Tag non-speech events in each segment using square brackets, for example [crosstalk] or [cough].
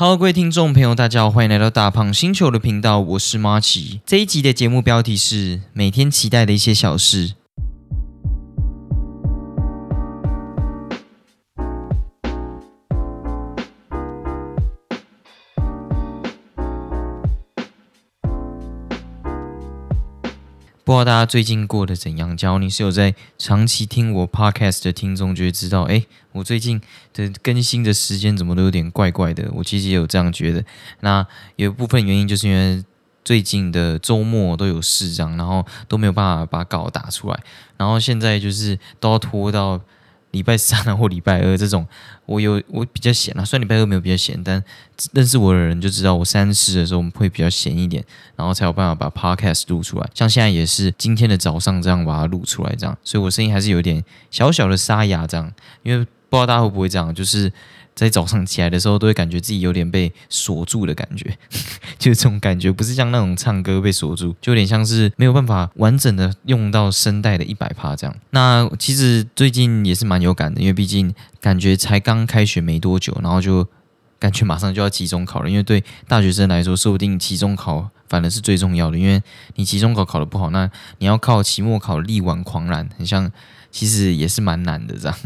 Hello，各位听众朋友，大家好，欢迎来到大胖星球的频道，我是马奇。这一集的节目标题是每天期待的一些小事。不知道大家最近过得怎样？假如你是有在长期听我 podcast 的听众，就会知道，哎，我最近的更新的时间怎么都有点怪怪的。我其实也有这样觉得。那有一部分原因就是因为最近的周末都有事，这样，然后都没有办法把稿打出来，然后现在就是都要拖到。礼拜三或礼拜二这种，我有我比较闲啊，虽然礼拜二没有比较闲，但认识我的人就知道我三四的时候我们会比较闲一点，然后才有办法把 podcast 录出来。像现在也是今天的早上这样把它录出来，这样，所以我声音还是有点小小的沙哑，这样，因为不知道大家会不会这样，就是。在早上起来的时候，都会感觉自己有点被锁住的感觉，[laughs] 就是这种感觉，不是像那种唱歌被锁住，就有点像是没有办法完整的用到声带的一百帕这样。那其实最近也是蛮有感的，因为毕竟感觉才刚开学没多久，然后就感觉马上就要期中考了。因为对大学生来说，说不定期中考反而是最重要的，因为你期中考考的不好，那你要靠期末考力挽狂澜，很像。其实也是蛮难的，这样。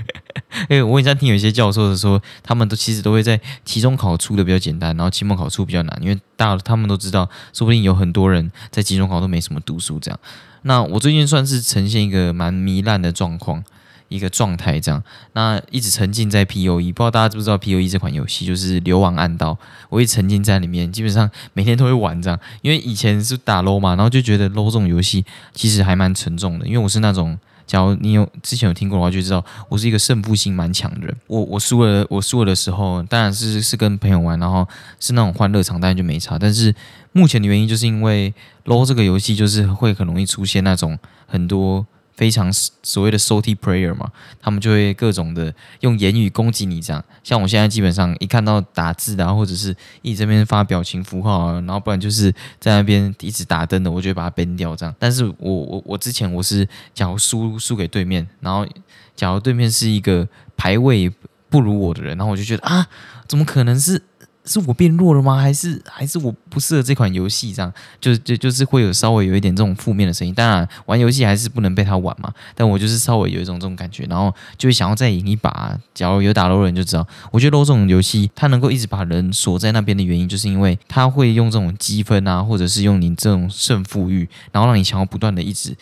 [laughs] 哎，我以前听有一些教授的说，他们都其实都会在期中考出的比较简单，然后期末考出比较难，因为大他们都知道，说不定有很多人在期中考都没什么读书这样。那我最近算是呈现一个蛮糜烂的状况，一个状态这样。那一直沉浸在 P O E，不知道大家知不知道 P O E 这款游戏，就是流亡暗道。我一沉浸在里面，基本上每天都会玩这样。因为以前是打 low 嘛，然后就觉得 low 这种游戏其实还蛮沉重的，因为我是那种。假如你有之前有听过的话，就知道我是一个胜负心蛮强的人。我我输了，我输了的时候，当然是是跟朋友玩，然后是那种欢乐场，当然就没差。但是目前的原因，就是因为 LO 这个游戏就是会很容易出现那种很多。非常所谓的 salty player 嘛，他们就会各种的用言语攻击你，这样。像我现在基本上一看到打字啊，或者是一直这边发表情符号啊，然后不然就是在那边一直打灯的，我就会把它 ban 掉这样。但是我我我之前我是假如输输给对面，然后假如对面是一个排位不如我的人，然后我就觉得啊，怎么可能是？是我变弱了吗？还是还是我不适合这款游戏？这样就就就是会有稍微有一点这种负面的声音。当然，玩游戏还是不能被他玩嘛。但我就是稍微有一种这种感觉，然后就会想要再赢一把。假如有打 LO 人就知道，我觉得 LO 这种游戏，它能够一直把人锁在那边的原因，就是因为它会用这种积分啊，或者是用你这种胜负欲，然后让你想要不断的一直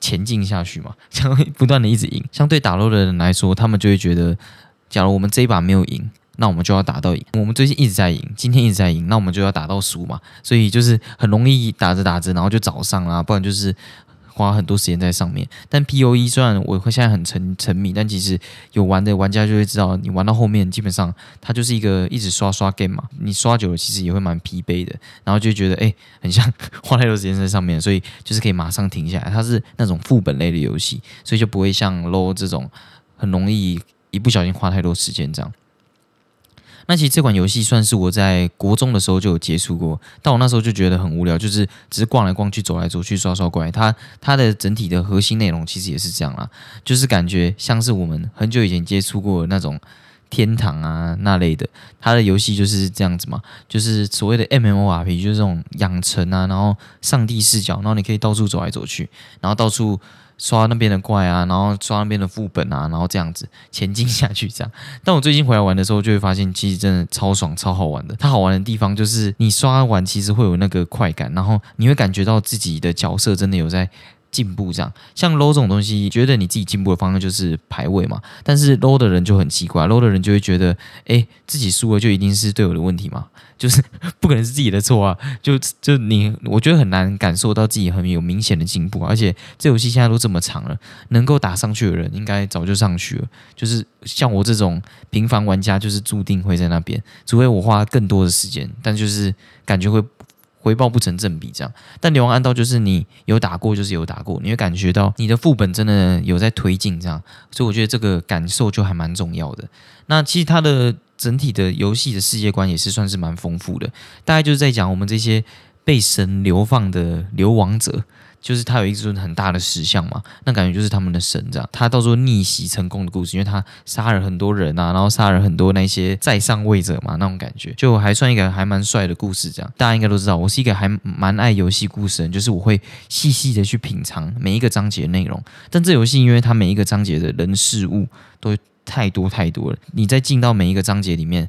前进下去嘛，[laughs] 想要不断的一直赢。相对打 LO 的人来说，他们就会觉得，假如我们这一把没有赢。那我们就要打到赢。我们最近一直在赢，今天一直在赢，那我们就要打到输嘛。所以就是很容易打着打着，然后就早上啦，不然就是花很多时间在上面。但 P O E 虽然我会现在很沉沉迷，但其实有玩的玩家就会知道，你玩到后面基本上它就是一个一直刷刷 game 嘛。你刷久了其实也会蛮疲惫的，然后就觉得哎，很像 [laughs] 花太多时间在上面，所以就是可以马上停下来。它是那种副本类的游戏，所以就不会像 low 这种很容易一不小心花太多时间这样。那其实这款游戏算是我在国中的时候就有接触过，但我那时候就觉得很无聊，就是只是逛来逛去、走来走去、刷刷怪。它它的整体的核心内容其实也是这样啦，就是感觉像是我们很久以前接触过那种天堂啊那类的，它的游戏就是这样子嘛，就是所谓的 MMORP，就是这种养成啊，然后上帝视角，然后你可以到处走来走去，然后到处。刷那边的怪啊，然后刷那边的副本啊，然后这样子前进下去，这样。[laughs] 但我最近回来玩的时候，就会发现其实真的超爽、超好玩的。它好玩的地方就是你刷完，其实会有那个快感，然后你会感觉到自己的角色真的有在。进步这样，像 low 这种东西，觉得你自己进步的方向就是排位嘛。但是 low 的人就很奇怪，low 的人就会觉得，哎，自己输了就一定是队友的问题嘛，就是不可能是自己的错啊。就就你，我觉得很难感受到自己很有明显的进步。而且这游戏现在都这么长了，能够打上去的人应该早就上去了。就是像我这种平凡玩家，就是注定会在那边，除非我花更多的时间，但就是感觉会。回报不成正比，这样。但流亡暗道就是你有打过，就是有打过，你会感觉到你的副本真的有在推进，这样。所以我觉得这个感受就还蛮重要的。那其实它的整体的游戏的世界观也是算是蛮丰富的，大概就是在讲我们这些被神流放的流亡者，就是他有一尊很大的石像嘛，那感觉就是他们的神这样。他到时候逆袭成功的故事，因为他杀了很多人啊，然后杀了很多那些在上位者嘛，那种感觉就还算一个还蛮帅的故事这样。大家应该都知道，我是一个还蛮爱游戏故事人，就是我会细细的去品尝每一个章节内容。但这游戏因为它每一个章节的人事物都太多太多了，你在进到每一个章节里面。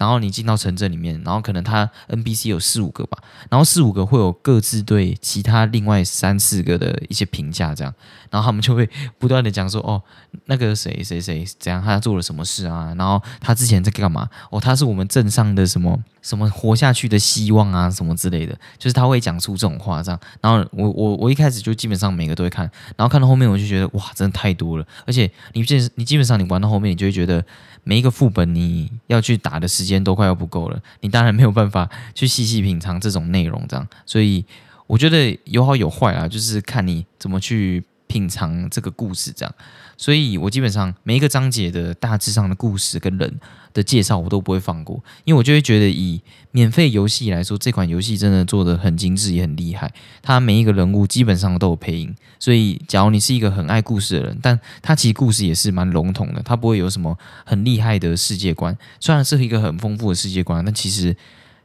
然后你进到城镇里面，然后可能他 NPC 有四五个吧，然后四五个会有各自对其他另外三四个的一些评价，这样，然后他们就会不断的讲说，哦，那个谁谁谁怎样，他做了什么事啊？然后他之前在干嘛？哦，他是我们镇上的什么什么活下去的希望啊，什么之类的，就是他会讲出这种话，这样。然后我我我一开始就基本上每个都会看，然后看到后面我就觉得哇，真的太多了，而且你基你基本上你玩到后面，你就会觉得。每一个副本你要去打的时间都快要不够了，你当然没有办法去细细品尝这种内容，这样，所以我觉得有好有坏啊，就是看你怎么去品尝这个故事，这样。所以我基本上每一个章节的大致上的故事跟人的介绍我都不会放过，因为我就会觉得以免费游戏来说，这款游戏真的做的很精致也很厉害。它每一个人物基本上都有配音，所以假如你是一个很爱故事的人，但它其实故事也是蛮笼统的，它不会有什么很厉害的世界观。虽然是一个很丰富的世界观，但其实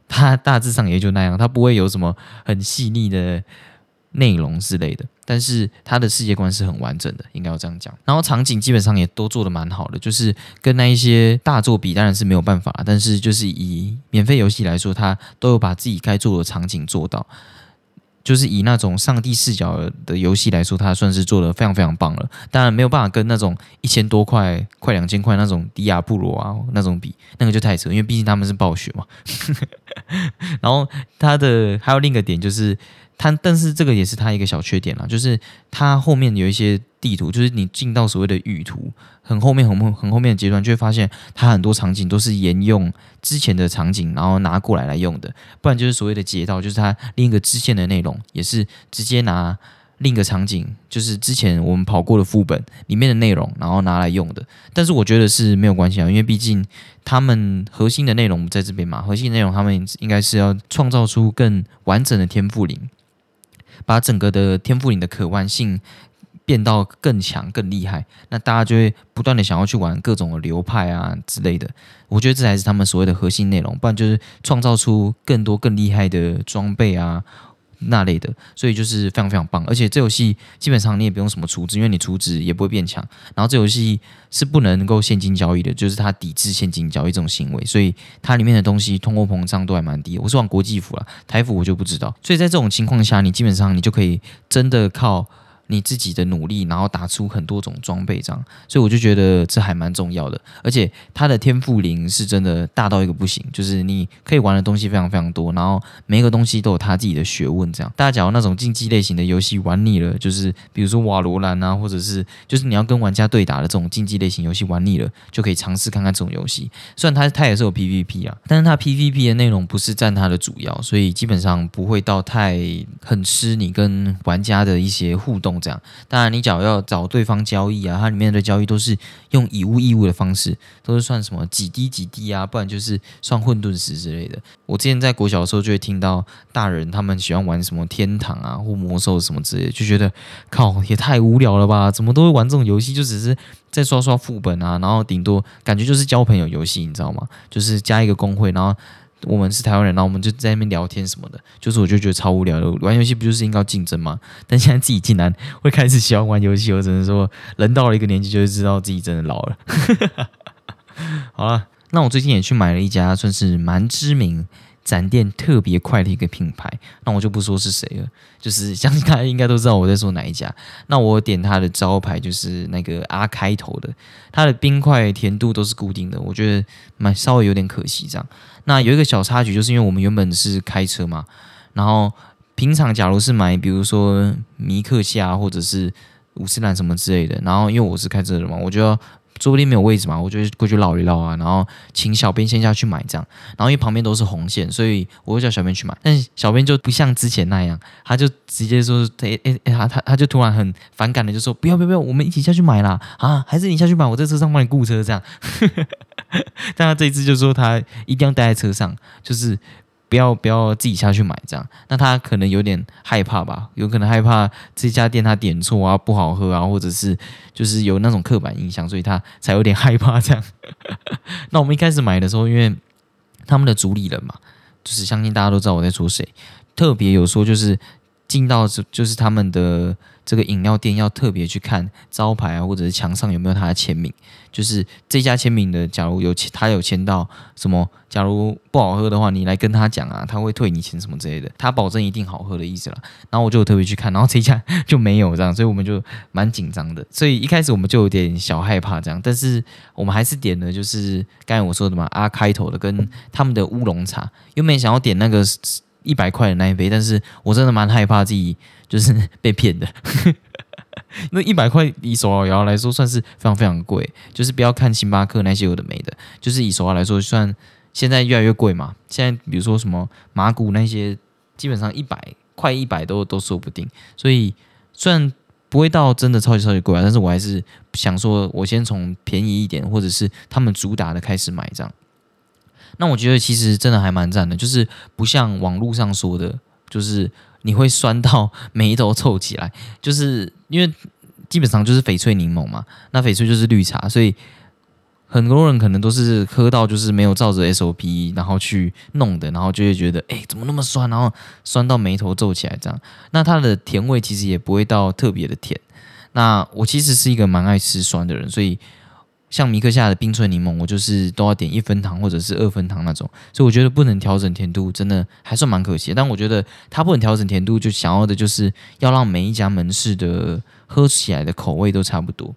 它大致上也就那样，它不会有什么很细腻的。内容之类的，但是它的世界观是很完整的，应该要这样讲。然后场景基本上也都做的蛮好的，就是跟那一些大作比，当然是没有办法。但是就是以免费游戏来说，它都有把自己该做的场景做到。就是以那种上帝视角的游戏来说，它算是做的非常非常棒了。当然没有办法跟那种一千多块、快两千块那种迪亚布罗啊那种比，那个就太扯，因为毕竟他们是暴雪嘛。[laughs] 然后它的还有另一个点就是。它，但是这个也是它一个小缺点啦，就是它后面有一些地图，就是你进到所谓的雨图很后面、很后、很后面的阶段，就会发现它很多场景都是沿用之前的场景，然后拿过来来用的。不然就是所谓的街道，就是它另一个支线的内容，也是直接拿另一个场景，就是之前我们跑过的副本里面的内容，然后拿来用的。但是我觉得是没有关系啊，因为毕竟他们核心的内容在这边嘛，核心内容他们应该是要创造出更完整的天赋林。把整个的天赋领的可玩性变到更强、更厉害，那大家就会不断的想要去玩各种流派啊之类的。我觉得这才是他们所谓的核心内容，不然就是创造出更多更厉害的装备啊。那类的，所以就是非常非常棒，而且这游戏基本上你也不用什么储值，因为你储值也不会变强。然后这游戏是不能够现金交易的，就是它抵制现金交易这种行为，所以它里面的东西通货膨胀都还蛮低。我是玩国际服了，台服我就不知道。所以在这种情况下，你基本上你就可以真的靠。你自己的努力，然后打出很多种装备，这样，所以我就觉得这还蛮重要的。而且它的天赋零是真的大到一个不行，就是你可以玩的东西非常非常多，然后每一个东西都有它自己的学问。这样，大家假如那种竞技类型的游戏玩腻了，就是比如说瓦罗兰啊，或者是就是你要跟玩家对打的这种竞技类型游戏玩腻了，就可以尝试看看这种游戏。虽然它它也是有 PVP 啊，但是它 PVP 的内容不是占它的主要，所以基本上不会到太很吃你跟玩家的一些互动。这样，当然你只要要找对方交易啊，它里面的交易都是用以物易物的方式，都是算什么几滴几滴啊，不然就是算混沌石之类的。我之前在国小的时候就会听到大人他们喜欢玩什么天堂啊或魔兽什么之类的，就觉得靠也太无聊了吧？怎么都会玩这种游戏？就只是在刷刷副本啊，然后顶多感觉就是交朋友游戏，你知道吗？就是加一个公会，然后。我们是台湾人，然后我们就在那边聊天什么的，就是我就觉得超无聊的。玩游戏不就是应该竞争吗？但现在自己竟然会开始喜欢玩游戏，我只能说，人到了一个年纪，就会知道自己真的老了。[laughs] 好了，那我最近也去买了一家算是蛮知名。展店特别快的一个品牌，那我就不说是谁了，就是相信大家应该都知道我在说哪一家。那我点它的招牌就是那个 R 开头的，它的冰块甜度都是固定的，我觉得蛮稍微有点可惜这样。那有一个小插曲，就是因为我们原本是开车嘛，然后平常假如是买比如说米克夏或者是五十兰什么之类的，然后因为我是开车的嘛，我就要。桌不定没有位置嘛，我就过去绕一绕啊，然后请小编先下去买这样，然后因为旁边都是红线，所以我就叫小编去买，但是小编就不像之前那样，他就直接说，诶诶诶，他他 [laughs] 他就突然很反感的就说，不要不要不要，我们一起下去买啦啊，还是你下去买，我在车上帮你雇车这样，[laughs] 但他这一次就说他一定要待在车上，就是不要不要自己下去买这样。那他可能有点害怕吧，有可能害怕这家店他点错啊，不好喝啊，或者是就是有那种刻板印象，所以他才有点害怕这样。[laughs] 那我们一开始买的时候，因为他们的主理人嘛，就是相信大家都知道我在说谁，特别有说就是进到就是他们的。这个饮料店要特别去看招牌啊，或者是墙上有没有他的签名。就是这家签名的，假如有他有签到什么，假如不好喝的话，你来跟他讲啊，他会退你钱什么之类的，他保证一定好喝的意思了。然后我就特别去看，然后这家 [laughs] 就没有这样，所以我们就蛮紧张的。所以一开始我们就有点小害怕这样，但是我们还是点了，就是刚才我说的嘛，阿开头的跟他们的乌龙茶。又没想要点那个一百块的那一杯，但是我真的蛮害怕自己。就是 [laughs] 被骗的，那一百块以手摇来说算是非常非常贵。就是不要看星巴克那些有的没的，就是以手摇来说，算现在越来越贵嘛。现在比如说什么马古那些，基本上一百快一百都都说不定。所以虽然不会到真的超级超级贵啊，但是我还是想说，我先从便宜一点或者是他们主打的开始买这样。那我觉得其实真的还蛮赞的，就是不像网络上说的，就是。你会酸到 [laughs] 眉头皱起来，就是因为基本上就是翡翠柠檬嘛，那翡翠就是绿茶，所以很多人可能都是喝到就是没有照着 SOP 然后去弄的，然后就会觉得哎怎么那么酸，然后酸到眉头皱起来这样。那它的甜味其实也不会到特别的甜。那我其实是一个蛮爱吃酸的人，所以。像米克夏的冰萃柠檬，我就是都要点一分糖或者是二分糖那种，所以我觉得不能调整甜度，真的还算蛮可惜。但我觉得它不能调整甜度，就想要的就是要让每一家门市的喝起来的口味都差不多。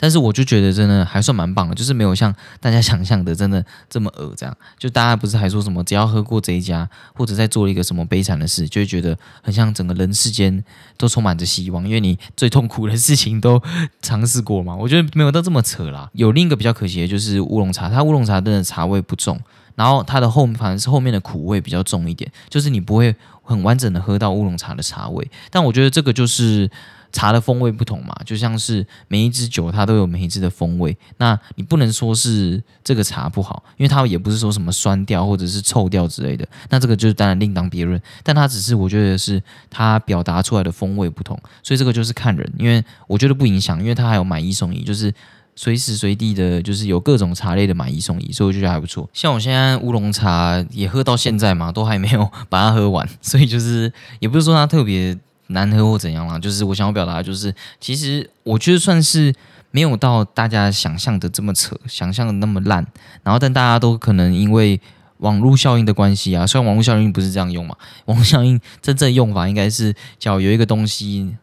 但是我就觉得真的还算蛮棒的，就是没有像大家想象的真的这么恶这样。就大家不是还说什么只要喝过这一家，或者在做了一个什么悲惨的事，就会觉得很像整个人世间都充满着希望，因为你最痛苦的事情都尝试过嘛。我觉得没有到这么扯啦。[laughs] 有另一个比较可惜的就是乌龙茶，它乌龙茶真的茶味不重，然后它的后反而是后面的苦味比较重一点，就是你不会很完整的喝到乌龙茶的茶味。但我觉得这个就是。茶的风味不同嘛，就像是每一支酒它都有每一支的风味，那你不能说是这个茶不好，因为它也不是说什么酸调或者是臭调之类的，那这个就是当然另当别论。但它只是我觉得是它表达出来的风味不同，所以这个就是看人，因为我觉得不影响，因为它还有买一送一，就是随时随地的，就是有各种茶类的买一送一，所以我觉得还不错。像我现在乌龙茶也喝到现在嘛，都还没有 [laughs] 把它喝完，所以就是也不是说它特别。难喝或怎样啦？就是我想要表达，就是其实我觉得算是没有到大家想象的这么扯，想象的那么烂。然后，但大家都可能因为网络效应的关系啊，虽然网络效应不是这样用嘛，网络效应真正用法应该是叫有一个东西，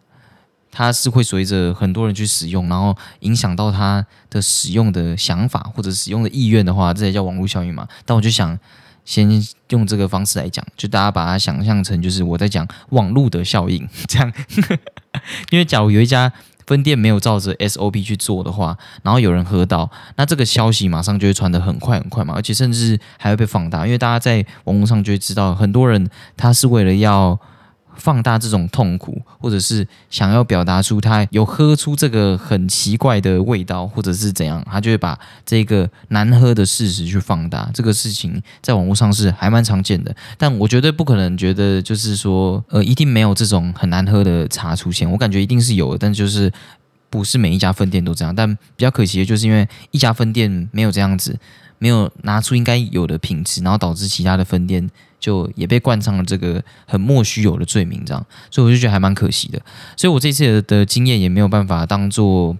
它是会随着很多人去使用，然后影响到它的使用的想法或者使用的意愿的话，这才叫网络效应嘛。但我就想。先用这个方式来讲，就大家把它想象成就是我在讲网路的效应，[laughs] 这样。[laughs] 因为假如有一家分店没有照着 SOP 去做的话，然后有人喝到，那这个消息马上就会传的很快很快嘛，而且甚至还会被放大，因为大家在网络上就会知道，很多人他是为了要。放大这种痛苦，或者是想要表达出他有喝出这个很奇怪的味道，或者是怎样，他就会把这个难喝的事实去放大。这个事情在网络上是还蛮常见的，但我绝对不可能觉得就是说，呃，一定没有这种很难喝的茶出现。我感觉一定是有的，但就是不是每一家分店都这样。但比较可惜的就是因为一家分店没有这样子，没有拿出应该有的品质，然后导致其他的分店。就也被冠上了这个很莫须有的罪名，这样，所以我就觉得还蛮可惜的。所以我这次的经验也没有办法当做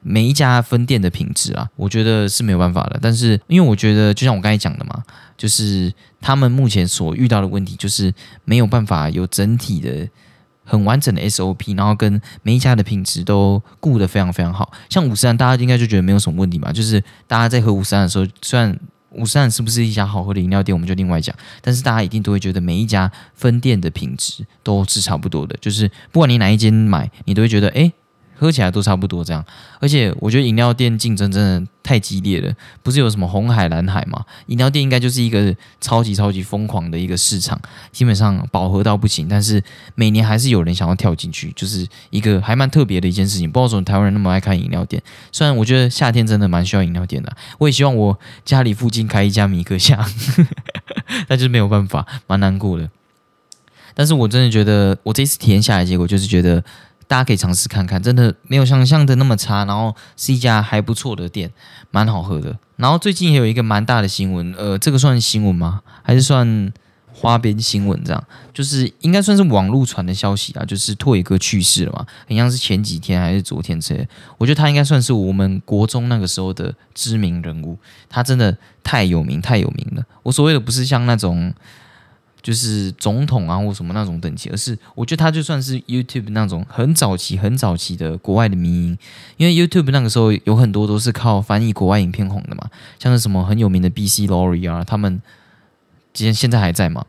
每一家分店的品质啊，我觉得是没有办法的。但是因为我觉得，就像我刚才讲的嘛，就是他们目前所遇到的问题，就是没有办法有整体的很完整的 SOP，然后跟每一家的品质都顾得非常非常好。像五十三，大家应该就觉得没有什么问题嘛，就是大家在喝五十三的时候，虽然五十岚是不是一家好喝的饮料店，我们就另外讲。但是大家一定都会觉得每一家分店的品质都是差不多的，就是不管你哪一间买，你都会觉得哎。喝起来都差不多这样，而且我觉得饮料店竞争真的太激烈了。不是有什么红海、蓝海嘛？饮料店应该就是一个超级超级疯狂的一个市场，基本上饱和到不行。但是每年还是有人想要跳进去，就是一个还蛮特别的一件事情。不知道为什么台湾人那么爱开饮料店。虽然我觉得夏天真的蛮需要饮料店的，我也希望我家里附近开一家米克夏。[laughs] 那就是没有办法，蛮难过的。但是我真的觉得，我这次体验下来，结果就是觉得大家可以尝试看看，真的没有想象的那么差，然后是一家还不错的店，蛮好喝的。然后最近也有一个蛮大的新闻，呃，这个算新闻吗？还是算花边新闻？这样就是应该算是网络传的消息啊，就是拓野哥去世了嘛，好像是前几天还是昨天之类。我觉得他应该算是我们国中那个时候的知名人物，他真的太有名太有名了。我所谓的不是像那种。就是总统啊，或什么那种等级，而是我觉得他就算是 YouTube 那种很早期、很早期的国外的民营，因为 YouTube 那个时候有很多都是靠翻译国外影片红的嘛，像是什么很有名的 BC Lorry 啊，他们今天现在还在嘛。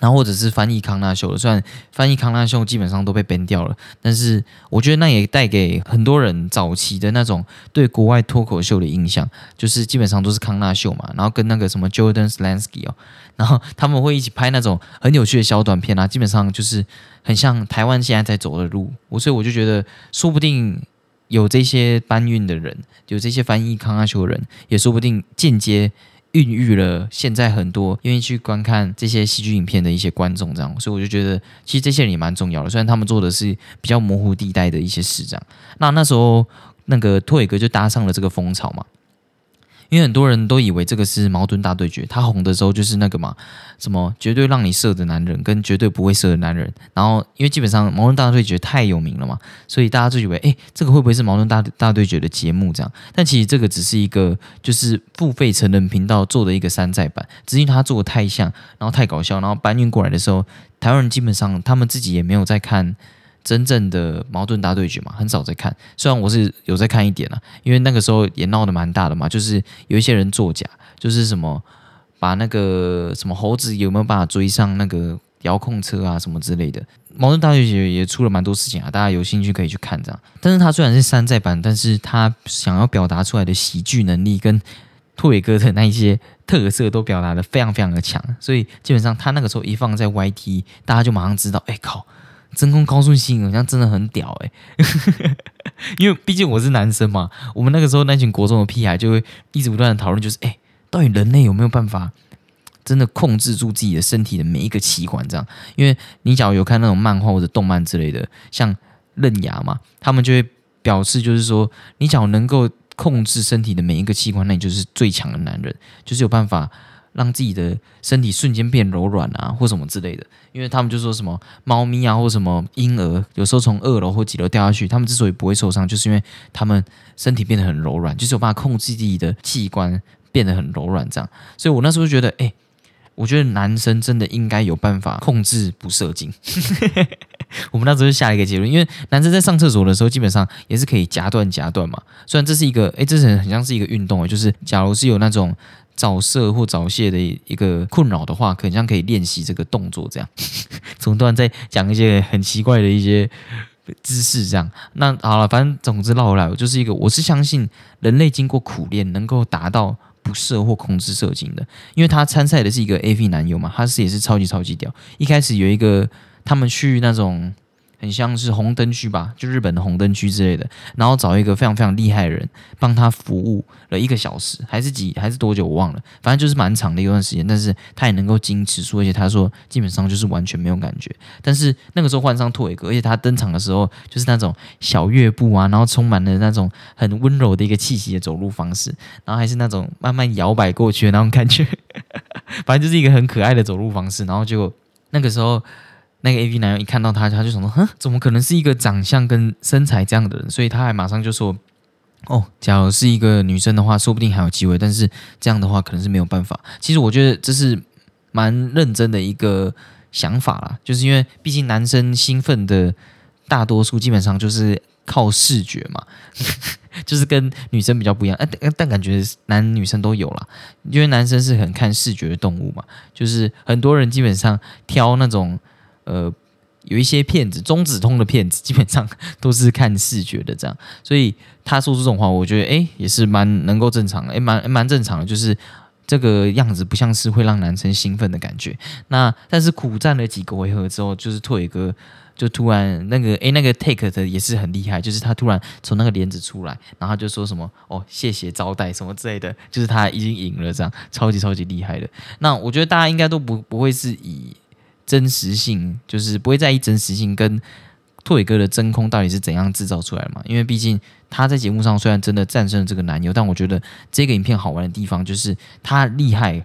然后或者是翻译康纳秀的，虽然翻译康纳秀基本上都被 ban 掉了，但是我觉得那也带给很多人早期的那种对国外脱口秀的印象，就是基本上都是康纳秀嘛，然后跟那个什么 Jordan Slansky 哦，然后他们会一起拍那种很有趣的小短片啊，基本上就是很像台湾现在在走的路，我所以我就觉得说不定有这些搬运的人，有这些翻译康纳秀的人，也说不定间接。孕育了现在很多愿意去观看这些戏剧影片的一些观众，这样，所以我就觉得其实这些人也蛮重要的。虽然他们做的是比较模糊地带的一些事，这样。那那时候那个托野哥就搭上了这个风潮嘛。因为很多人都以为这个是矛盾大对决，他红的时候就是那个嘛，什么绝对让你射的男人跟绝对不会射的男人。然后因为基本上矛盾大对决太有名了嘛，所以大家就以为，哎，这个会不会是矛盾大大对决的节目这样？但其实这个只是一个就是付费成人频道做的一个山寨版，只是他做的太像，然后太搞笑，然后搬运过来的时候，台湾人基本上他们自己也没有在看。真正的矛盾大对决嘛，很少在看。虽然我是有在看一点啊，因为那个时候也闹得蛮大的嘛，就是有一些人作假，就是什么把那个什么猴子有没有办法追上那个遥控车啊什么之类的。矛盾大对决也出了蛮多事情啊，大家有兴趣可以去看这样。但是它虽然是山寨版，但是它想要表达出来的喜剧能力跟兔尾哥的那一些特色都表达的非常非常的强，所以基本上他那个时候一放在 YT，大家就马上知道，哎靠！真空高速吸引好像真的很屌哎，[laughs] 因为毕竟我是男生嘛，我们那个时候那群国中的屁孩就会一直不断的讨论，就是哎，到底人类有没有办法真的控制住自己的身体的每一个器官？这样，因为你假如有看那种漫画或者动漫之类的，像刃牙嘛，他们就会表示就是说，你假如能够控制身体的每一个器官，那你就是最强的男人，就是有办法。让自己的身体瞬间变柔软啊，或什么之类的，因为他们就说什么猫咪啊，或什么婴儿，有时候从二楼或几楼掉下去，他们之所以不会受伤，就是因为他们身体变得很柔软，就是有办法控制自己的器官变得很柔软这样。所 [laughs] 以我那时候就觉得，哎，我觉得男生真的应该有办法控制不射精。我们那时候就下一个结论，因为男生在上厕所的时候，基本上也是可以夹断夹断嘛。虽然这是一个，哎，这是很像是一个运动，就是假如是有那种。早射或早泄的一个困扰的话，可能可以练习这个动作，这样。[laughs] 总段在讲一些很奇怪的一些姿势，这样。那好了，反正总之绕回来，我就是一个，我是相信人类经过苦练能够达到不射或控制射精的，因为他参赛的是一个 AV 男友嘛，他是也是超级超级屌。一开始有一个他们去那种。很像是红灯区吧，就日本的红灯区之类的，然后找一个非常非常厉害的人帮他服务了一个小时，还是几还是多久我忘了，反正就是蛮长的一段时间，但是他也能够坚持住，而且他说基本上就是完全没有感觉。但是那个时候换上拓尾哥，而且他登场的时候就是那种小乐步啊，然后充满了那种很温柔的一个气息的走路方式，然后还是那种慢慢摇摆过去的那种感觉，[laughs] 反正就是一个很可爱的走路方式。然后就那个时候。那个 A V 男友一看到他，他就想说：“哼，怎么可能是一个长相跟身材这样的人？”所以他还马上就说：“哦，假如是一个女生的话，说不定还有机会。但是这样的话，可能是没有办法。”其实我觉得这是蛮认真的一个想法啦，就是因为毕竟男生兴奋的大多数基本上就是靠视觉嘛，[laughs] 就是跟女生比较不一样。但但感觉男女生都有啦，因为男生是很看视觉的动物嘛，就是很多人基本上挑那种。呃，有一些骗子，中指通的骗子，基本上都是看视觉的这样，所以他说出这种话，我觉得哎，也是蛮能够正常的，哎，蛮蛮正常的，就是这个样子不像是会让男生兴奋的感觉。那但是苦战了几个回合之后，就是拓野哥就突然那个诶，那个 take 的也是很厉害，就是他突然从那个帘子出来，然后就说什么哦，谢谢招待什么之类的，就是他已经赢了，这样超级超级厉害的。那我觉得大家应该都不不会是以真实性，就是不会在意真实性跟拓伟哥的真空到底是怎样制造出来的嘛？因为毕竟他在节目上虽然真的战胜了这个男友，但我觉得这个影片好玩的地方就是他厉害。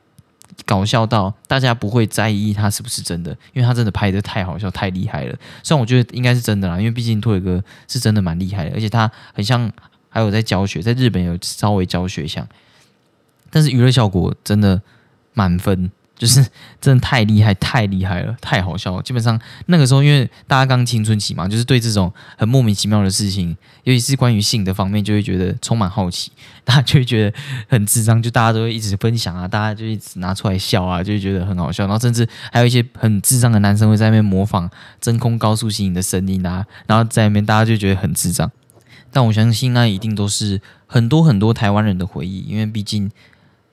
搞笑到大家不会在意他是不是真的，因为他真的拍的太好笑、太厉害了。虽然我觉得应该是真的啦，因为毕竟拓伟哥是真的蛮厉害的，而且他很像还有在教学，在日本有稍微教学一下，但是娱乐效果真的满分。就是 [laughs] 真的太厉害，太厉害了，太好笑了。基本上那个时候，因为大家刚青春期嘛，就是对这种很莫名其妙的事情，尤其是关于性的方面，就会觉得充满好奇，大家就会觉得很智障，就大家都会一直分享啊，大家就一直拿出来笑啊，就会觉得很好笑。然后甚至还有一些很智障的男生会在那边模仿真空高速吸引的声音啊，然后在那边大家就觉得很智障。但我相信那一定都是很多很多台湾人的回忆，因为毕竟。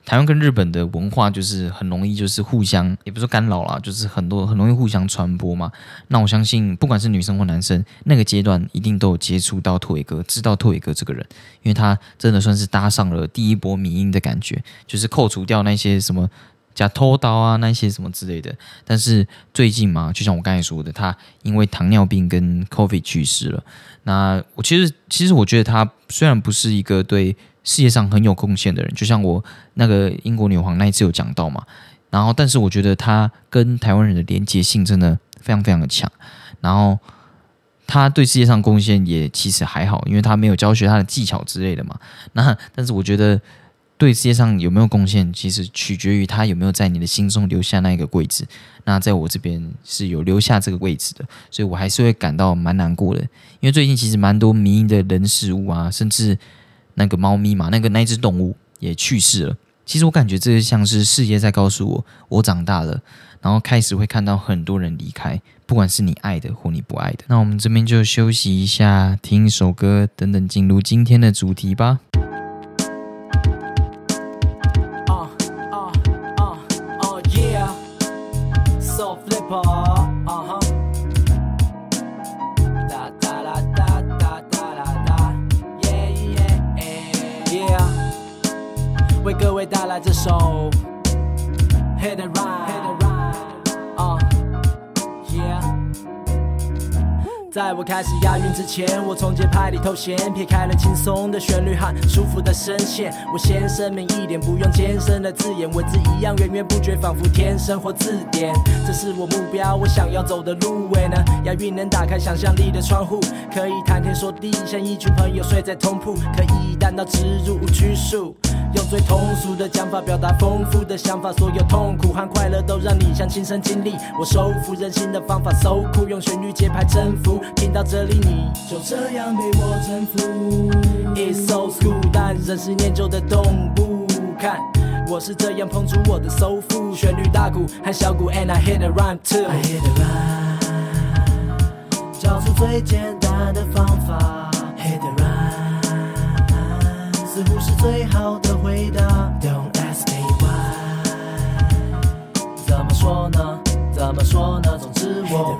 台湾跟日本的文化就是很容易，就是互相也不是干扰啦，就是很多很容易互相传播嘛。那我相信，不管是女生或男生，那个阶段一定都有接触到拓伟哥，知道拓伟哥这个人，因为他真的算是搭上了第一波迷音的感觉，就是扣除掉那些什么假偷刀啊那些什么之类的。但是最近嘛，就像我刚才说的，他因为糖尿病跟 COVID 去世了。那我其实其实我觉得他虽然不是一个对。世界上很有贡献的人，就像我那个英国女皇那一次有讲到嘛，然后但是我觉得他跟台湾人的连接性真的非常非常的强，然后他对世界上贡献也其实还好，因为他没有教学他的技巧之类的嘛。那但是我觉得对世界上有没有贡献，其实取决于他有没有在你的心中留下那一个位置。那在我这边是有留下这个位置的，所以我还是会感到蛮难过的，因为最近其实蛮多民营的人事物啊，甚至。那个猫咪嘛，那个那只动物也去世了。其实我感觉这像是世界在告诉我，我长大了，然后开始会看到很多人离开，不管是你爱的或你不爱的。那我们这边就休息一下，听一首歌，等等进入今天的主题吧。在我开始押韵之前，我从节拍里偷闲撇开了轻松的旋律和舒服的声线。我先声明一点，不用艰深的字眼，文字一样源源不绝，仿佛天生或字典。这是我目标，我想要走的路。为呢，押韵能打开想象力的窗户，可以谈天说地，像一群朋友睡在同铺，可以单刀直入无拘束。用最通俗的讲法表达丰富的想法，所有痛苦和快乐都让你像亲身经历。我收服人心的方法，so cool，用旋律节拍征服。听到这里，你就这样被我征服。It's so cool，但人是念旧的动物。看，我是这样碰出我的收腹，旋律大鼓和小鼓，and I hit the rhyme too。I hit the rhyme，找出最简单的方法。似乎是最好的回答。Don't ask me why，怎么说呢？怎么说呢？总之我。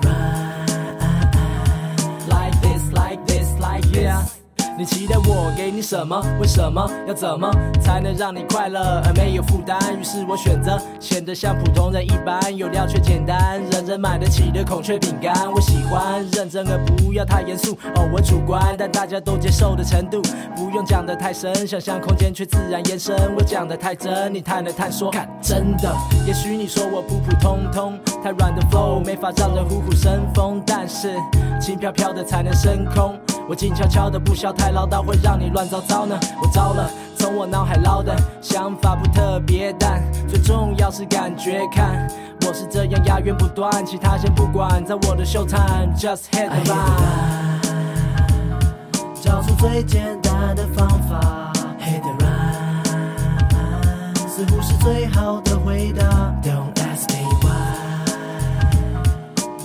你期待我给你什么？为什么要怎么才能让你快乐而没有负担？于是我选择显得像普通人一般，有料却简单，人人买得起的孔雀饼干。我喜欢认真而不要太严肃，哦，我主观，但大家都接受的程度，不用讲得太深，想象空间却自然延伸。我讲得太真，你探了探说，看真的。也许你说我普普通通，太软的 flow 没法让人虎虎生风，但是轻飘飘的才能升空。我静悄悄的，不笑太唠叨，会让你乱糟糟呢。我糟了，从我脑海捞的想法不特别，但最重要是感觉。看，我是这样押韵不断，其他先不管，在我的秀场，just hit the rhyme，找出最简单的方法，hit the rhyme，似乎是最好的回答。Don't ask me why，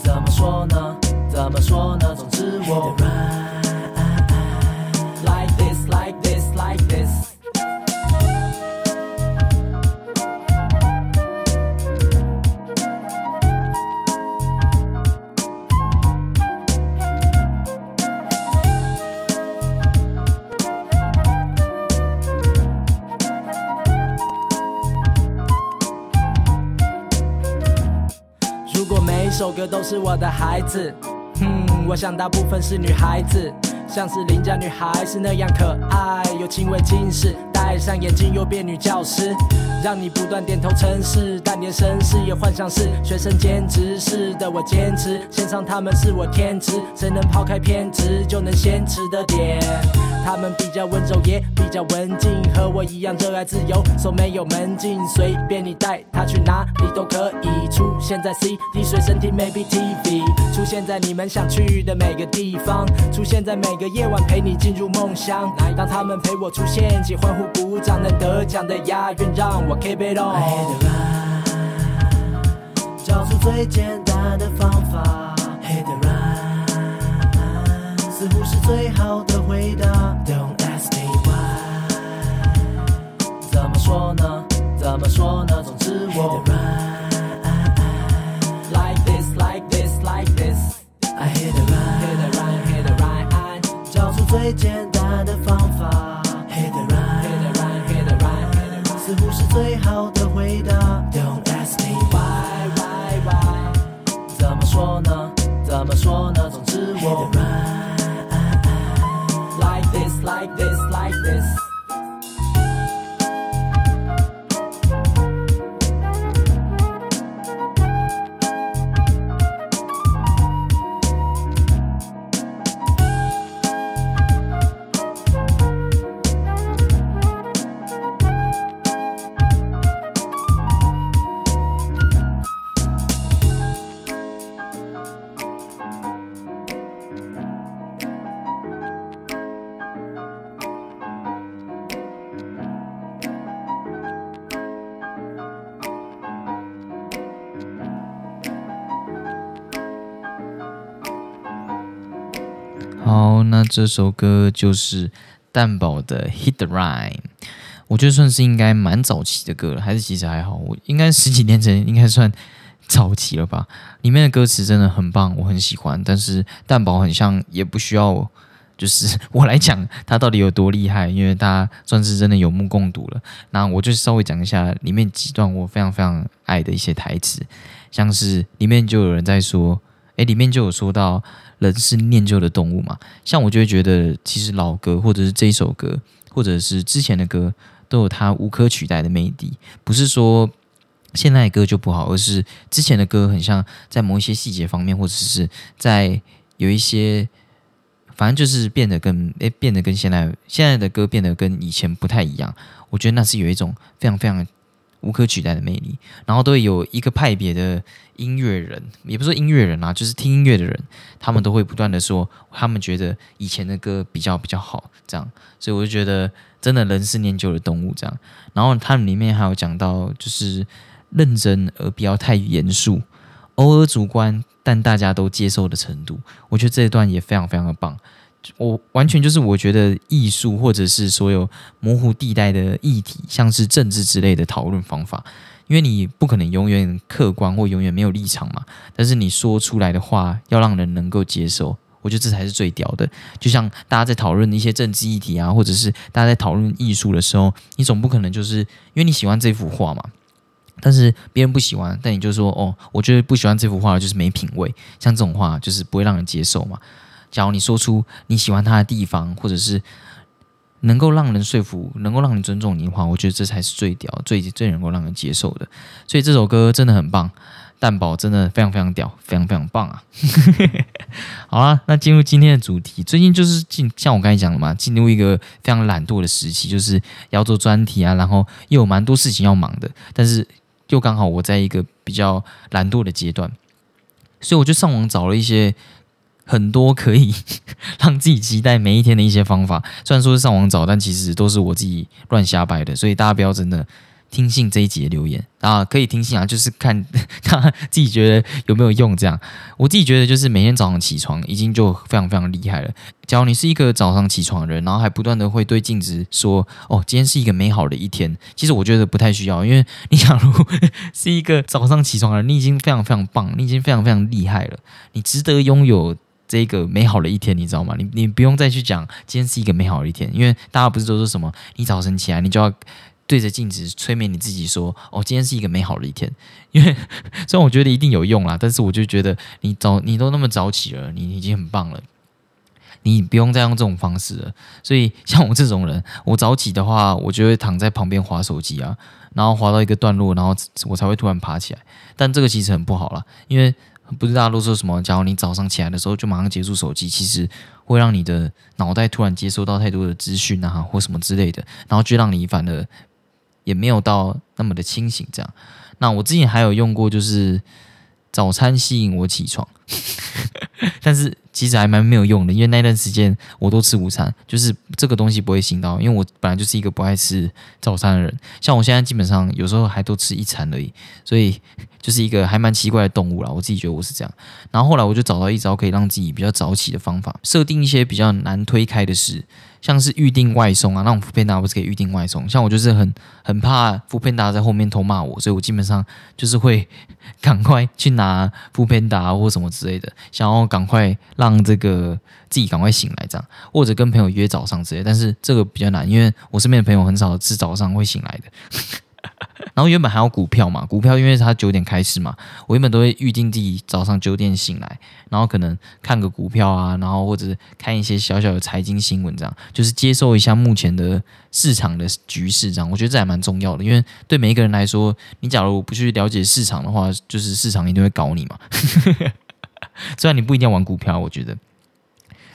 怎么说呢？怎么说呢？总之我。首歌都是我的孩子。嗯，我想大部分是女孩子，像是邻家女孩是那样可爱，有轻微近视，戴上眼镜又变女教师，让你不断点头称是，但连绅士也幻想是学生兼职是的，我坚持线上他们是我天职，谁能抛开偏执就能先吃的点。他们比较温柔也比较文静，和我一样热爱自由，手没有门禁，随便你带他去哪里都可以。出现在 CD 随身听，maybe TV，出现在你们想去的每个地方，出现在每个夜晚陪你进入梦乡。当他们陪我出现，起欢呼鼓掌，能得奖的押韵让我 keep it on。找出最简单的方法最好的回答。Don't ask me why，怎么说呢？怎么说呢？总之我 like this like this like this，I hit the run，hit the run，hit the run，找出最简单的方法这首歌就是蛋堡的《Hit the Rhyme》，我觉得算是应该蛮早期的歌了，还是其实还好，我应该十几年前应该算早期了吧。里面的歌词真的很棒，我很喜欢。但是蛋堡很像也不需要，就是我来讲他到底有多厉害，因为他算是真的有目共睹了。那我就稍微讲一下里面几段我非常非常爱的一些台词，像是里面就有人在说，诶，里面就有说到。人是念旧的动物嘛？像我就会觉得，其实老歌或者是这一首歌，或者是之前的歌，都有它无可取代的魅力。不是说现在歌就不好，而是之前的歌很像在某一些细节方面，或者是在有一些，反正就是变得跟诶变得跟现在现在的歌变得跟以前不太一样。我觉得那是有一种非常非常。无可取代的魅力，然后都会有一个派别的音乐人，也不是说音乐人啊，就是听音乐的人，他们都会不断的说，他们觉得以前的歌比较比较好，这样，所以我就觉得真的人是念旧的动物，这样。然后他们里面还有讲到，就是认真而不要太严肃，偶尔主观但大家都接受的程度，我觉得这一段也非常非常的棒。我完全就是我觉得艺术或者是所有模糊地带的议题，像是政治之类的讨论方法，因为你不可能永远客观或永远没有立场嘛。但是你说出来的话要让人能够接受，我觉得这才是最屌的。就像大家在讨论一些政治议题啊，或者是大家在讨论艺术的时候，你总不可能就是因为你喜欢这幅画嘛，但是别人不喜欢，但你就说哦，我觉得不喜欢这幅画就是没品味，像这种话就是不会让人接受嘛。假如你说出你喜欢他的地方，或者是能够让人说服、能够让人尊重你的话，我觉得这才是最屌、最最能够让人接受的。所以这首歌真的很棒，蛋堡真的非常非常屌，非常非常棒啊！[laughs] 好了，那进入今天的主题，最近就是进像我刚才讲的嘛，进入一个非常懒惰的时期，就是要做专题啊，然后又有蛮多事情要忙的，但是又刚好我在一个比较懒惰的阶段，所以我就上网找了一些。很多可以 [laughs] 让自己期待每一天的一些方法，虽然说是上网找，但其实都是我自己乱瞎掰的，所以大家不要真的听信这一集的留言啊，可以听信啊，就是看 [laughs] 他自己觉得有没有用。这样，我自己觉得就是每天早上起床已经就非常非常厉害了。假如你是一个早上起床的人，然后还不断的会对镜子说：“哦，今天是一个美好的一天。”其实我觉得不太需要，因为你假如 [laughs] 是一个早上起床的人，你已经非常非常棒，你已经非常非常厉害了，你值得拥有。这个美好的一天，你知道吗？你你不用再去讲今天是一个美好的一天，因为大家不是都说什么？你早晨起来，你就要对着镜子催眠你自己说：“哦，今天是一个美好的一天。”因为 [laughs] 虽然我觉得一定有用啦，但是我就觉得你早你都那么早起了，你已经很棒了。你不用再用这种方式了。所以像我这种人，我早起的话，我就会躺在旁边划手机啊，然后划到一个段落，然后我才会突然爬起来。但这个其实很不好了，因为不是大家都说什么，假如你早上起来的时候就马上结束手机，其实会让你的脑袋突然接收到太多的资讯啊，或什么之类的，然后就让你反而也没有到那么的清醒。这样，那我之前还有用过，就是早餐吸引我起床，但是。其实还蛮没有用的，因为那段时间我都吃午餐，就是这个东西不会醒到，因为我本来就是一个不爱吃早餐的人。像我现在基本上有时候还都吃一餐而已，所以就是一个还蛮奇怪的动物啦。我自己觉得我是这样。然后后来我就找到一招可以让自己比较早起的方法，设定一些比较难推开的事。像是预定外送啊，那种福片达不是可以预定外送？像我就是很很怕福片达在后面偷骂我，所以我基本上就是会赶快去拿福片达或什么之类的，想要赶快让这个自己赶快醒来这样，或者跟朋友约早上之类。但是这个比较难，因为我身边的朋友很少是早上会醒来的。[laughs] 然后原本还有股票嘛，股票因为它九点开始嘛，我原本都会预定自己早上九点醒来，然后可能看个股票啊，然后或者看一些小小的财经新闻，这样就是接受一下目前的市场的局势，这样我觉得这还蛮重要的，因为对每一个人来说，你假如不去了解市场的话，就是市场一定会搞你嘛。[laughs] 虽然你不一定要玩股票，我觉得，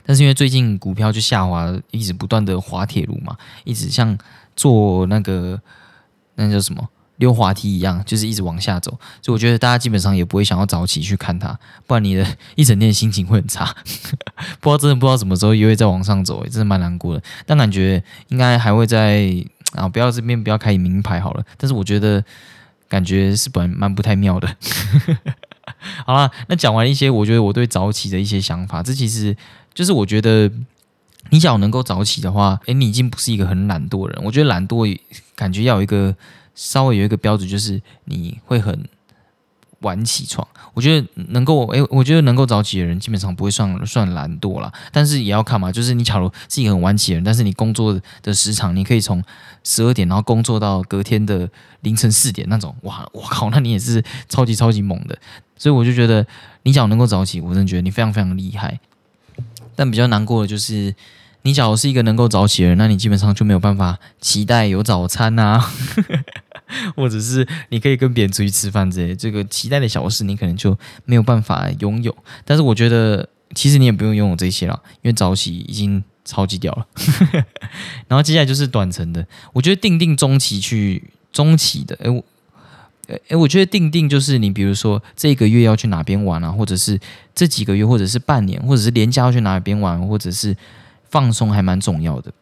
但是因为最近股票就下滑，一直不断的滑铁卢嘛，一直像做那个。那叫什么溜滑梯一样，就是一直往下走。所以我觉得大家基本上也不会想要早起去看它，不然你的一整天心情会很差。[laughs] 不知道真的不知道什么时候又会再往上走，真的蛮难过的。但感觉应该还会在啊，不要这边不要开名牌好了。但是我觉得感觉是蛮蛮不太妙的。[laughs] 好了，那讲完一些我觉得我对早起的一些想法，这其实就是我觉得。你想能够早起的话，诶，你已经不是一个很懒惰的人。我觉得懒惰感觉要有一个稍微有一个标准，就是你会很晚起床。我觉得能够，诶，我觉得能够早起的人基本上不会算算懒惰了。但是也要看嘛，就是你假如是一个很晚起的人，但是你工作的时长你可以从十二点然后工作到隔天的凌晨四点那种，哇，我靠，那你也是超级超级猛的。所以我就觉得你只要能够早起，我真的觉得你非常非常厉害。但比较难过的就是，你假如是一个能够早起的人，那你基本上就没有办法期待有早餐呐，[laughs] 或者是你可以跟别人出去吃饭之类，这个期待的小事你可能就没有办法拥有。但是我觉得，其实你也不用拥有这些了，因为早起已经超级屌了。[laughs] 然后接下来就是短程的，我觉得定定中期去中期的，哎我。诶，我觉得定定就是你，比如说这个月要去哪边玩啊，或者是这几个月，或者是半年，或者是连假要去哪边玩，或者是放松，还蛮重要的。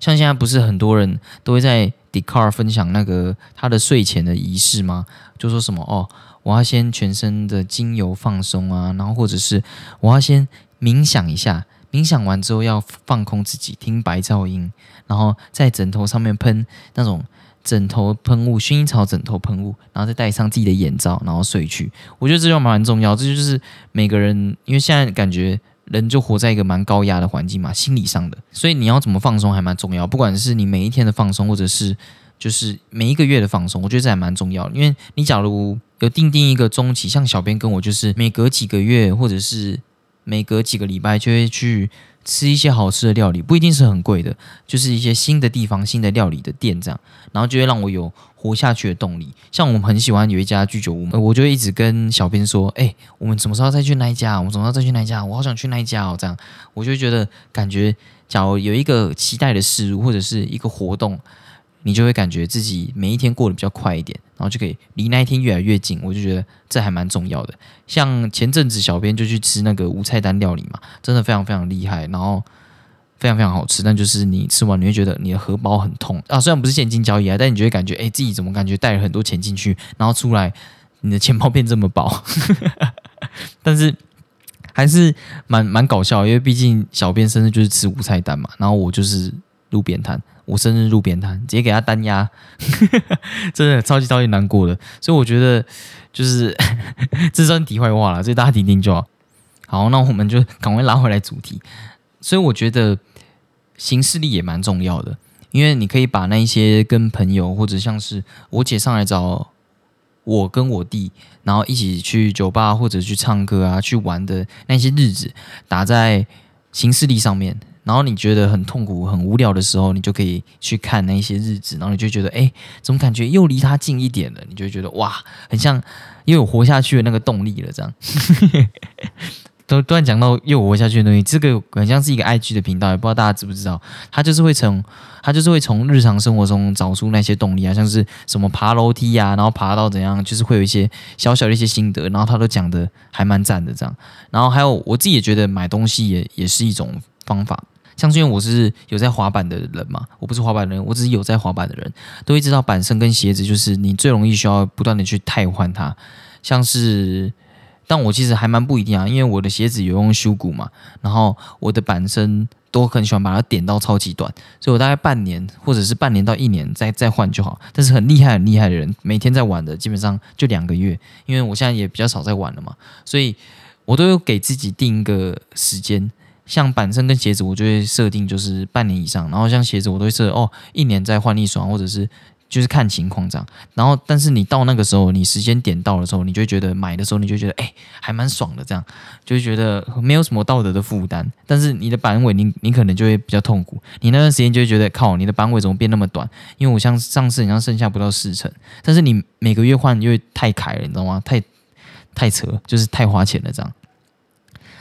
像现在不是很多人都会在 d e c a r 分享那个他的睡前的仪式吗？就说什么哦，我要先全身的精油放松啊，然后或者是我要先冥想一下，冥想完之后要放空自己，听白噪音，然后在枕头上面喷那种。枕头喷雾，薰衣草枕头喷雾，然后再戴上自己的眼罩，然后睡去。我觉得这就蛮重要，这就是每个人，因为现在感觉人就活在一个蛮高压的环境嘛，心理上的，所以你要怎么放松还蛮重要。不管是你每一天的放松，或者是就是每一个月的放松，我觉得这还蛮重要。因为你假如有定定一个中期，像小编跟我就是每隔几个月，或者是每隔几个礼拜就会去。吃一些好吃的料理，不一定是很贵的，就是一些新的地方、新的料理的店这样，然后就会让我有活下去的动力。像我们很喜欢有一家居酒屋，我就一直跟小编说：“哎，我们什么时候再去那一家？我们什么时候再去那一家？我好想去那一家哦。”这样，我就觉得感觉，假如有一个期待的事物或者是一个活动。你就会感觉自己每一天过得比较快一点，然后就可以离那一天越来越近。我就觉得这还蛮重要的。像前阵子小编就去吃那个无菜单料理嘛，真的非常非常厉害，然后非常非常好吃。但就是你吃完你会觉得你的荷包很痛啊，虽然不是现金交易啊，但你就会感觉哎自己怎么感觉带了很多钱进去，然后出来你的钱包变这么薄。[laughs] 但是还是蛮蛮搞笑，因为毕竟小编生日就是吃无菜单嘛，然后我就是路边摊。我生日路边摊，直接给他单压，[laughs] 真的超级超级难过的。所以我觉得就是 [laughs] 这算题外话了，所以大家听听就好。好，那我们就赶快拉回来主题。所以我觉得行事力也蛮重要的，因为你可以把那些跟朋友或者像是我姐上来找我跟我弟，然后一起去酒吧或者去唱歌啊、去玩的那些日子，打在行事历上面。然后你觉得很痛苦、很无聊的时候，你就可以去看那些日子，然后你就觉得，哎，怎么感觉又离他近一点了？你就觉得哇，很像又有活下去的那个动力了，这样。都突然讲到又活下去的东西，这个很像是一个 IG 的频道，也不知道大家知不知道，他就是会从他就是会从日常生活中找出那些动力啊，像是什么爬楼梯啊，然后爬到怎样，就是会有一些小小的一些心得，然后他都讲的还蛮赞的这样。然后还有我自己也觉得买东西也也是一种方法，像是因为我是有在滑板的人嘛，我不是滑板的人，我只是有在滑板的人，都会知道板身跟鞋子就是你最容易需要不断的去替换它，像是。但我其实还蛮不一定啊，因为我的鞋子有用修骨嘛，然后我的板身都很喜欢把它点到超级短，所以我大概半年或者是半年到一年再再换就好。但是很厉害很厉害的人，每天在玩的基本上就两个月，因为我现在也比较少在玩了嘛，所以我都有给自己定一个时间。像板身跟鞋子，我就会设定就是半年以上，然后像鞋子我都会设哦一年再换一双，或者是。就是看情况这样，然后但是你到那个时候，你时间点到的时候，你就觉得买的时候，你就觉得哎，还蛮爽的这样，就觉得没有什么道德的负担。但是你的板尾，你你可能就会比较痛苦。你那段时间就会觉得靠，你的板尾怎么变那么短？因为我像上次，你像剩下不到四成，但是你每个月换又太开了，你知道吗？太太扯，就是太花钱了这样。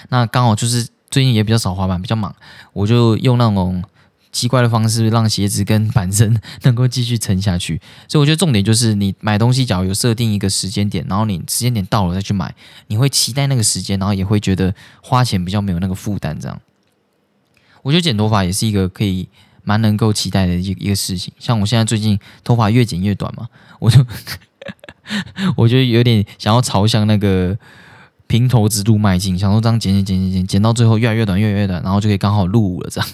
那刚好就是最近也比较少滑板，比较忙，我就用那种。奇怪的方式让鞋子跟板身能够继续撑下去，所以我觉得重点就是你买东西，假如有设定一个时间点，然后你时间点到了再去买，你会期待那个时间，然后也会觉得花钱比较没有那个负担。这样，我觉得剪头发也是一个可以蛮能够期待的一一个事情。像我现在最近头发越剪越短嘛，我就 [laughs] 我觉得有点想要朝向那个。平头之路迈进，想说这样剪剪剪剪剪，剪到最后越来越短，越来越短，然后就可以刚好入伍了。这样，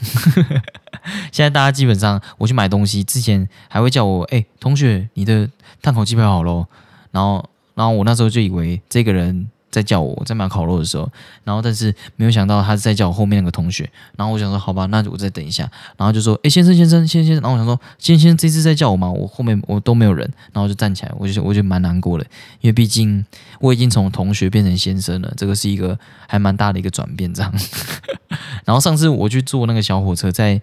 [laughs] 现在大家基本上我去买东西之前，还会叫我哎，同学，你的碳烤机票好咯。然后，然后我那时候就以为这个人。在叫我在买烤肉的时候，然后但是没有想到他在叫我后面那个同学，然后我想说好吧，那我再等一下，然后就说哎先生先生先生，然后我想说先生这次在叫我吗？我后面我都没有人，然后就站起来，我就我就蛮难过的，因为毕竟我已经从同学变成先生了，这个是一个还蛮大的一个转变这样。然后上次我去坐那个小火车在。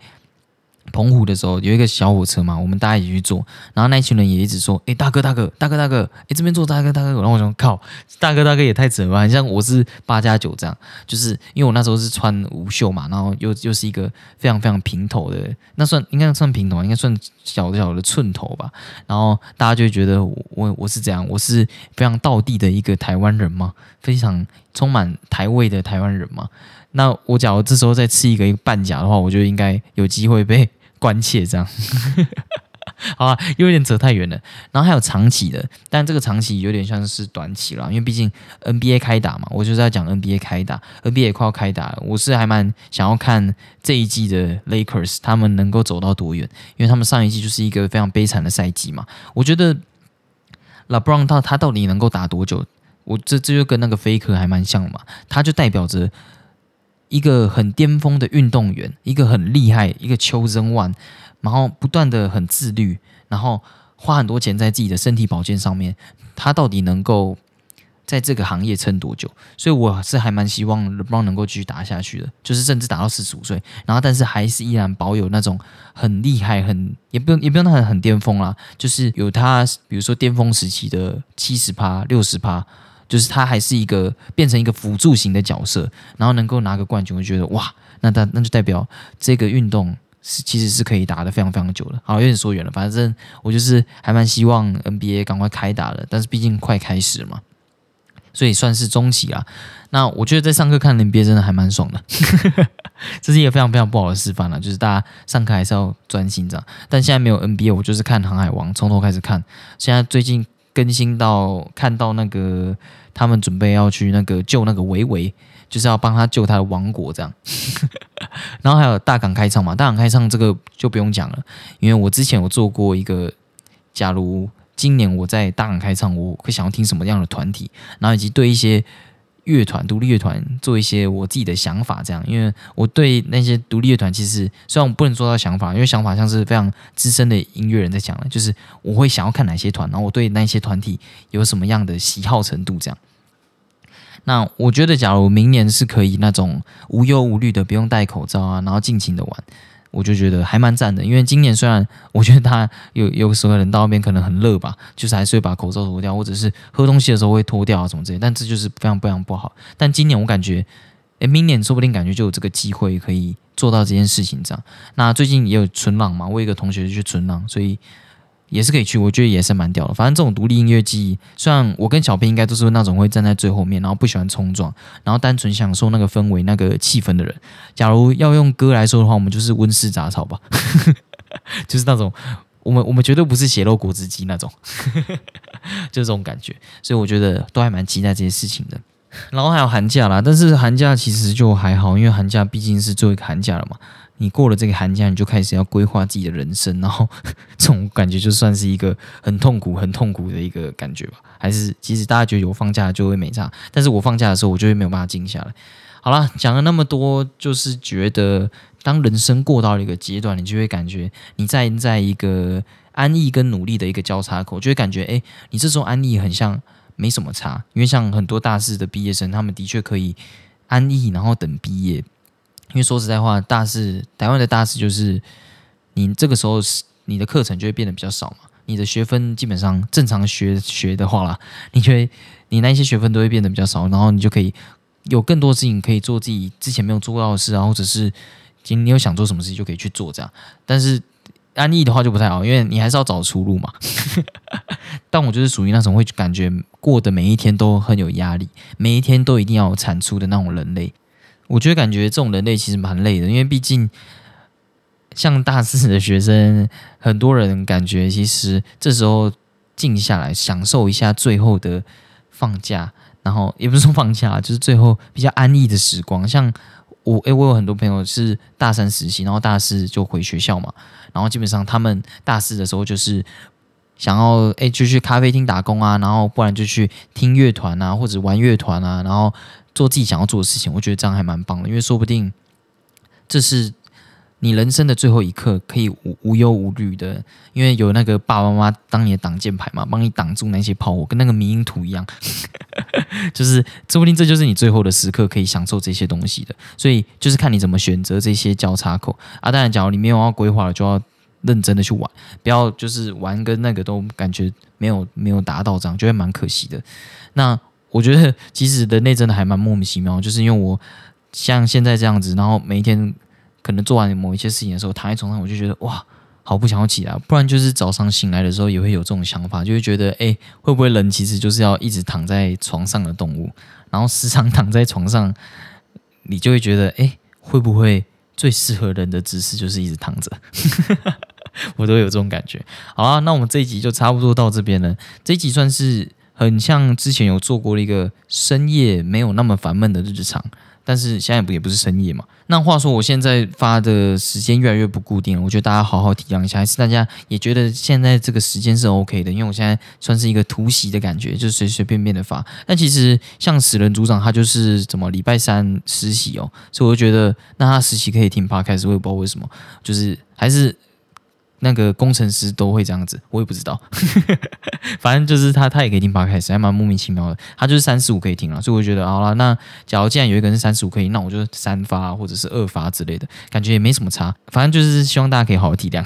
澎湖的时候有一个小火车嘛，我们大家一起去坐，然后那群人也一直说：“哎，大哥大哥大哥大哥，哎这边坐大哥大哥。”然后我说：“靠，大哥大哥也太扯了吧，很像我是八加九这样。”就是因为我那时候是穿无袖嘛，然后又又是一个非常非常平头的，那算应该算平头，应该算小小的寸头吧。然后大家就觉得我我是怎样，我是非常道地的一个台湾人嘛，非常充满台味的台湾人嘛。那我假如这时候再吃一个一个半甲的话，我就应该有机会被。关切这样，[laughs] 好啊，又有点扯太远了。然后还有长期的，但这个长期有点像是短期了，因为毕竟 NBA 开打嘛，我就是在讲 NBA 开打，NBA 快要开打了。我是还蛮想要看这一季的 Lakers 他们能够走到多远，因为他们上一季就是一个非常悲惨的赛季嘛。我觉得 LeBron 他他到底能够打多久？我这这就跟那个 Faker 还蛮像嘛，他就代表着。一个很巅峰的运动员，一个很厉害，一个求真万，然后不断的很自律，然后花很多钱在自己的身体保健上面，他到底能够在这个行业撑多久？所以我是还蛮希望 LeBron 能够继续打下去的，就是甚至打到四十五岁，然后但是还是依然保有那种很厉害，很也不用也不用很很巅峰啦，就是有他比如说巅峰时期的七十趴、六十趴。就是他还是一个变成一个辅助型的角色，然后能够拿个冠军，我觉得哇，那他那就代表这个运动是其实是可以打的非常非常久的。好，有点说远了，反正我就是还蛮希望 NBA 赶快开打了，但是毕竟快开始嘛，所以算是中期啦。那我觉得在上课看 NBA 真的还蛮爽的，[laughs] 这是一个非常非常不好的示范了，就是大家上课还是要专心这样。但现在没有 NBA，我就是看航海王，从头开始看。现在最近。更新到看到那个他们准备要去那个救那个维维，就是要帮他救他的王国这样。[laughs] 然后还有大港开唱嘛，大港开唱这个就不用讲了，因为我之前有做过一个，假如今年我在大港开唱，我会想要听什么样的团体，然后以及对一些乐团、独立乐团做一些我自己的想法，这样，因为我对那些独立乐团其实虽然我不能做到想法，因为想法像是非常资深的音乐人在讲的，就是我会想要看哪些团，然后我对那些团体有什么样的喜好程度，这样。那我觉得，假如明年是可以那种无忧无虑的，不用戴口罩啊，然后尽情的玩。我就觉得还蛮赞的，因为今年虽然我觉得他有有时候人到那边可能很热吧，就是还是会把口罩脱掉，或者是喝东西的时候会脱掉啊什么之类，但这就是非常非常不好。但今年我感觉，诶，明年说不定感觉就有这个机会可以做到这件事情这样。那最近也有存浪嘛，我有一个同学去存浪，所以。也是可以去，我觉得也是蛮屌的。反正这种独立音乐季，虽然我跟小编应该都是那种会站在最后面，然后不喜欢冲撞，然后单纯享受那个氛围、那个气氛的人。假如要用歌来说的话，我们就是温室杂草吧，[laughs] 就是那种我们我们绝对不是血肉果汁机那种，[laughs] 就这种感觉。所以我觉得都还蛮期待这些事情的。然后还有寒假啦，但是寒假其实就还好，因为寒假毕竟是最后一个寒假了嘛。你过了这个寒假，你就开始要规划自己的人生，然后 [laughs] 这种感觉就算是一个很痛苦、很痛苦的一个感觉吧。还是其实大家觉得有放假就会没差，但是我放假的时候，我就会没有办法静下来。好了，讲了那么多，就是觉得当人生过到了一个阶段，你就会感觉你在在一个安逸跟努力的一个交叉口，就会感觉哎，你这时候安逸很像没什么差，因为像很多大四的毕业生，他们的确可以安逸，然后等毕业。因为说实在话，大四台湾的大四就是你这个时候是你的课程就会变得比较少嘛，你的学分基本上正常学学的话啦，你觉得你那些学分都会变得比较少，然后你就可以有更多事情可以做自己之前没有做到的事啊，或者是今你有想做什么事情就可以去做这样。但是安逸的话就不太好，因为你还是要找出路嘛。[laughs] 但我就是属于那种会感觉过的每一天都很有压力，每一天都一定要产出的那种人类。我觉得感觉这种人类其实蛮累的，因为毕竟像大四的学生，很多人感觉其实这时候静下来享受一下最后的放假，然后也不是说放假，就是最后比较安逸的时光。像我，诶，我有很多朋友是大三实习，然后大四就回学校嘛，然后基本上他们大四的时候就是想要诶，就去咖啡厅打工啊，然后不然就去听乐团啊，或者玩乐团啊，然后。做自己想要做的事情，我觉得这样还蛮棒的，因为说不定这是你人生的最后一刻，可以无无忧无虑的，因为有那个爸爸妈妈当你的挡箭牌嘛，帮你挡住那些炮火，跟那个迷因图一样，[laughs] 就是说不定这就是你最后的时刻，可以享受这些东西的。所以就是看你怎么选择这些交叉口啊。当然，假如你没有要规划了，就要认真的去玩，不要就是玩跟那个都感觉没有没有达到这样，就会蛮可惜的。那。我觉得其实人类真的还蛮莫名其妙，[laughs] 就是因为我像现在这样子，然后每一天可能做完某一些事情的时候，躺在床上，我就觉得哇，好不想要起来。不然就是早上醒来的时候也会有这种想法，就会觉得哎，会不会人其实就是要一直躺在床上的动物？然后时常躺在床上，你就会觉得哎，会不会最适合人的姿势就是一直躺着？[laughs] 我都有这种感觉。好啊，那我们这一集就差不多到这边了。这一集算是。很像之前有做过了一个深夜没有那么烦闷的日常，但是现在不也不是深夜嘛？那话说我现在发的时间越来越不固定了，我觉得大家好好体谅一下，还是大家也觉得现在这个时间是 OK 的，因为我现在算是一个突袭的感觉，就是随随便便的发。但其实像死人组长他就是怎么礼拜三实习哦，所以我就觉得那他实习可以听 Podcast，我也不知道为什么，就是还是。那个工程师都会这样子，我也不知道，[laughs] 反正就是他，他也可以听八开始，还蛮莫名其妙的。他就是三十五可以听了，所以我觉得好了。那假如既然有一个人是三十五可以，那我就三发或者是二发之类的，感觉也没什么差。反正就是希望大家可以好好体谅。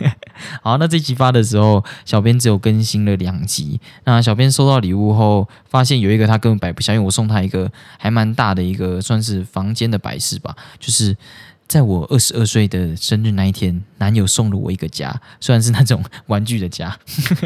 [laughs] 好，那这期发的时候，小编只有更新了两集。那小编收到礼物后，发现有一个他根本摆不下，因为我送他一个还蛮大的一个算是房间的摆饰吧，就是。在我二十二岁的生日那一天，男友送了我一个家，虽然是那种玩具的家。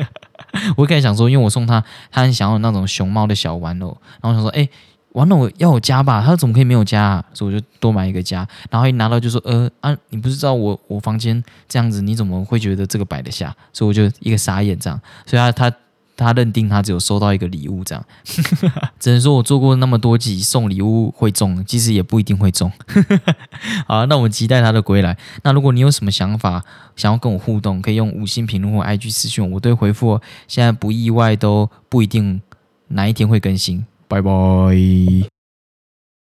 [laughs] 我一开始想说，因为我送他，他很想要那种熊猫的小玩偶，然后想说，哎，玩偶要有家吧？他怎么可以没有家？所以我就多买一个家。然后一拿到就说，呃啊，你不是知道我我房间这样子，你怎么会觉得这个摆得下？所以我就一个傻眼这样。所以他他。他认定他只有收到一个礼物，这样，[laughs] 只能说我做过那么多集送礼物会中，其实也不一定会中。[laughs] 好，那我们期待他的归来。那如果你有什么想法，想要跟我互动，可以用五星评论或 IG 私讯，我都会回复。现在不意外都不一定哪一天会更新，拜拜。